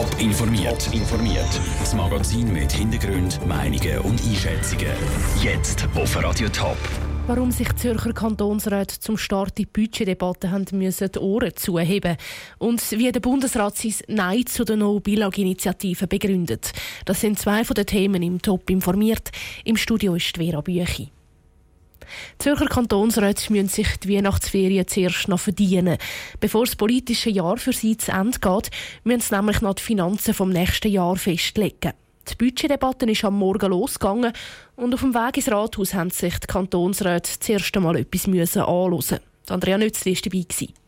Top informiert. informiert. Das Magazin mit Hintergrund, Meinungen und Einschätzungen. Jetzt auf Radio Top. Warum sich Zürcher Kantonsräte zum Start die Budgetdebatte haben müssen die Ohren zuheben und wie der Bundesrat sein Nein zu der No-Bilag-Initiative begründet. Das sind zwei von den Themen im Top informiert. Im Studio ist Vera Büchi. Die Zürcher Kantonsräte müssen sich die Weihnachtsferien zuerst noch verdienen. Bevor das politische Jahr für sie zu Ende geht, müssen sie nämlich noch die Finanzen vom nächsten Jahr festlegen. Die Budgetdebatte ist am Morgen losgegangen und auf dem Weg ins Rathaus haben sich die Kantonsräte zuerst einmal etwas anhören. Andrea Nützli war dabei.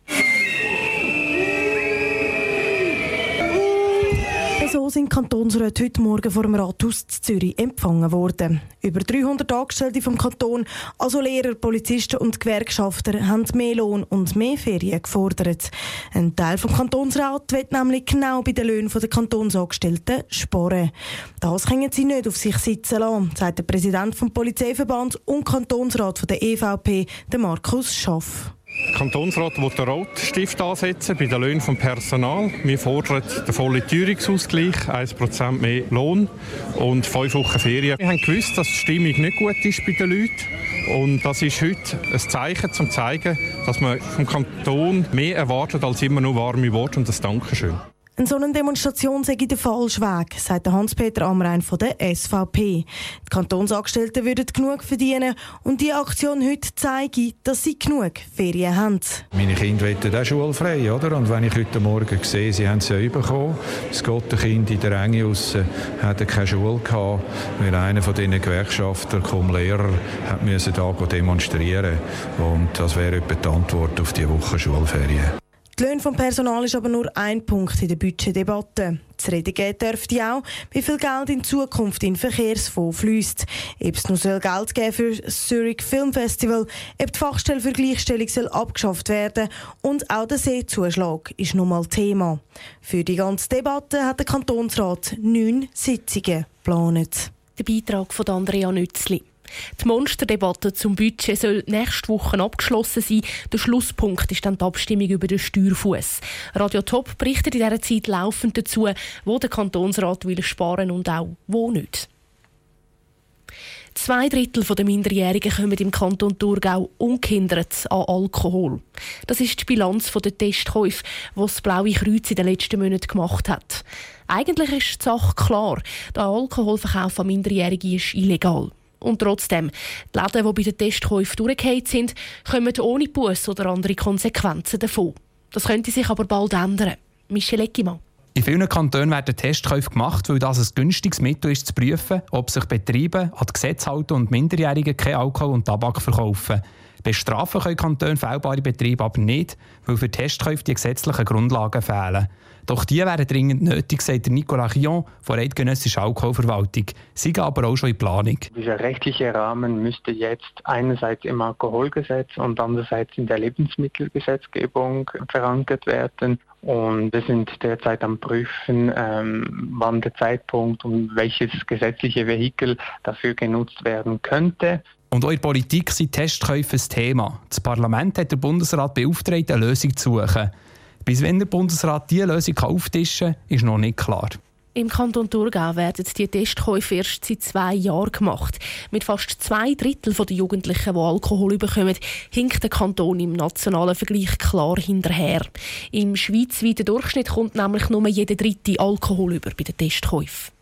So sind Kantonsräte heute Morgen vor dem Rathaus Zürich empfangen worden. Über 300 Angestellte vom Kanton, also Lehrer, Polizisten und Gewerkschafter, haben mehr Lohn und mehr Ferien gefordert. Ein Teil vom Kantonsrat wird nämlich genau bei den Löhnen der Kantonsangestellten sparen. Das können sie nicht auf sich sitzen lassen, sagt der Präsident vom Polizeiverband und Kantonsrat der EVP, Markus Schaff. Der Kantonsrat will den Rotstift ansetzen bei den Löhnen des Personal. Wir fordern den vollen Teuerungsausgleich, 1% mehr Lohn und fünf Wochen Ferien. Wir haben gewusst, dass die Stimmung nicht gut ist bei den Leuten. Und das ist heute ein Zeichen, um zu zeigen, dass man vom Kanton mehr erwartet als immer nur warme Worte und das Dankeschön. Eine solche Demonstration sei der falsche Weg, sagt Hans-Peter Amrein von der SVP. Die Kantonsangestellten würden genug verdienen und die Aktion heute zeige, dass sie genug Ferien haben. Meine Kinder wollen auch schulfrei, oder? Und wenn ich heute Morgen sehe, sie haben ja bekommen, das Gottenkind in der Enge raus hatte keine Schule gehabt, weil einer von diesen Gewerkschafter, kaum Lehrer, hat müssen da demonstrieren und das wäre etwa die Antwort auf die Woche Schulferien. Die Löhne vom Personal ist aber nur ein Punkt in der Budgetdebatte. Zu reden geht dürfte auch, wie viel Geld in Zukunft in den Verkehrsfonds fließt. Ob es noch Geld geben für das Zurich Film Festival, ob die Fachstelle für Gleichstellung soll abgeschafft werden und auch der Seezuschlag ist nun mal Thema. Für die ganze Debatte hat der Kantonsrat neun Sitzungen geplant. Der Beitrag von Andrea Nützli. Die Monsterdebatte zum Budget soll nächste Woche abgeschlossen sein. Der Schlusspunkt ist dann die Abstimmung über den Steuerfuß. Radio Top berichtet in dieser Zeit laufend dazu, wo der Kantonsrat will sparen und auch wo nicht. Zwei Drittel der Minderjährigen kommen im Kanton Thurgau ungehindert an Alkohol. Das ist die Bilanz der Testkäufe, die das Blaue Kreuz in den letzten Monaten gemacht hat. Eigentlich ist die Sache klar. Der Alkoholverkauf an Minderjährige ist illegal. Und trotzdem, die Läden, die bei den Testkäufen durchgefallen sind, kommen ohne Buß oder andere Konsequenzen davon. Das könnte sich aber bald ändern. Michel Eckimann. In vielen Kantonen werden Testkäufe gemacht, weil das ein günstiges Mittel ist, zu prüfen, ob sich Betriebe an die Gesetze halten und Minderjährige kein Alkohol und Tabak verkaufen. Bestrafen können Kantone fehlbare Betriebe aber nicht, weil für Testkäufe die gesetzlichen Grundlagen fehlen. Doch die wären dringend nötig, sagt Nicolas Chion von der Alkoholverwaltung. Sie gehen aber auch schon in Planung. Dieser rechtliche Rahmen müsste jetzt einerseits im Alkoholgesetz und andererseits in der Lebensmittelgesetzgebung verankert werden. Und wir sind derzeit am Prüfen, ähm, wann der Zeitpunkt und welches gesetzliche Vehikel dafür genutzt werden könnte. Und auch in der Politik sind Testkäufe ein Thema. Das Parlament hat den Bundesrat beauftragt, eine Lösung zu suchen. Bis wenn der Bundesrat diese Lösung auftischen kann, ist noch nicht klar. Im Kanton Thurgau werden die Testkäufe erst seit zwei Jahren gemacht. Mit fast zwei Drittel der Jugendlichen, die Alkohol bekommen, hinkt der Kanton im nationalen Vergleich klar hinterher. Im schweizweiten Durchschnitt kommt nämlich nur jeder dritte Alkohol über bei den Testkäufen.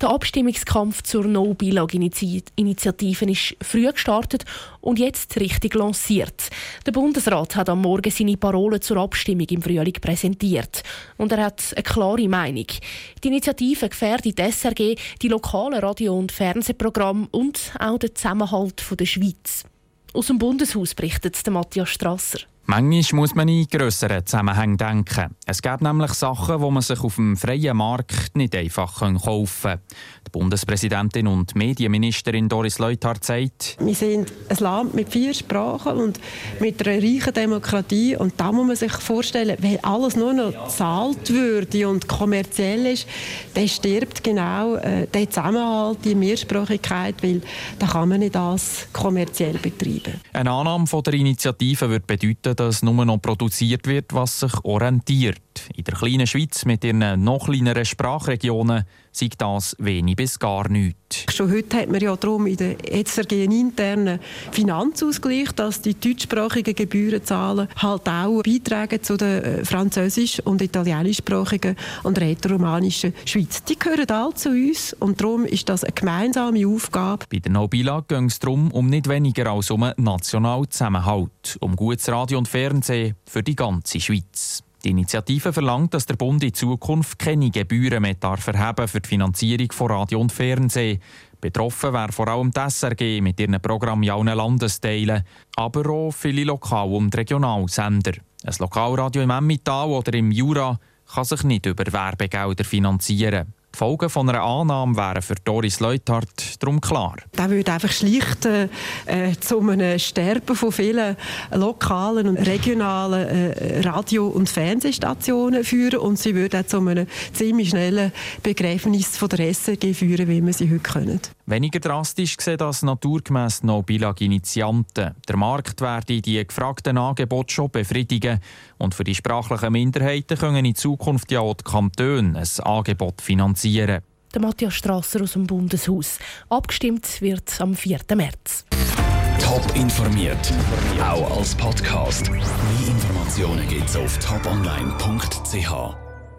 Der Abstimmungskampf zur No-Bilag-Initiative ist früh gestartet und jetzt richtig lanciert. Der Bundesrat hat am Morgen seine Parolen zur Abstimmung im Frühling präsentiert. Und er hat eine klare Meinung. Die Initiative gefährdet die SRG, die lokalen Radio- und Fernsehprogramme und auch den Zusammenhalt der Schweiz. Aus dem Bundeshaus berichtet Matthias Strasser. Manchmal muss man in grösseren Zusammenhängen denken. Es gibt nämlich Sachen, die man sich auf dem freien Markt nicht einfach kaufen kann. Die Bundespräsidentin und Medienministerin Doris Leuthard sagt, wir sind ein Land mit vier Sprachen und mit einer reichen Demokratie. Und da muss man sich vorstellen, wenn alles nur noch gezahlt würde und kommerziell ist, dann stirbt genau äh, der Zusammenhalt, die Mehrsprachigkeit, weil da kann man nicht das kommerziell betreiben. Eine Annahme von der Initiative würde bedeuten, dass nur noch produziert wird, was sich orientiert. In der kleinen Schweiz mit ihren noch kleineren Sprachregionen sei das wenig bis gar nichts. Schon heute hat man ja darum in der EZRG einen internen Finanzausgleich, dass die deutschsprachigen Gebührenzahlen halt auch beitragen zu der äh, französisch- und italienischsprachigen und rätoromanischen Schweiz. Die gehören alle zu uns und darum ist das eine gemeinsame Aufgabe. Bei der Nobila ging es darum um nicht weniger als um einen nationalen Zusammenhalt, um gutes Radio und Fernsehen für die ganze Schweiz. Die Initiative verlangt, dass der Bund in Zukunft keine Gebühren mehr darf erheben für die Finanzierung von Radio und Fernsehen. Betroffen wäre vor allem die SRG mit ihren Programmen in allen Landesteilen, aber auch viele Lokal- und Regionalsender. Ein Lokalradio im Emmental oder im Jura kann sich nicht über Werbegelder finanzieren. Die Folgen von einer Annahme wären für Doris Leuthard darum klar. Das würde einfach schlicht äh, zu einem Sterben von vielen lokalen und regionalen äh, Radio- und Fernsehstationen führen und sie würde auch zu einem ziemlich schnellen Begräbnis von der SRG führen, wie wir sie heute können. Weniger drastisch sehen das naturgemäss noch Bilag-Initianten. Der Markt werde die gefragten Angebote schon befriedigen und für die sprachlichen Minderheiten können in Zukunft ja auch die Kantone ein Angebot finanzieren. Der Matthias Strasser aus dem Bundeshaus. Abgestimmt wird am 4. März. Top informiert, auch als Podcast. Mehr Informationen gibt's auf toponline.ch.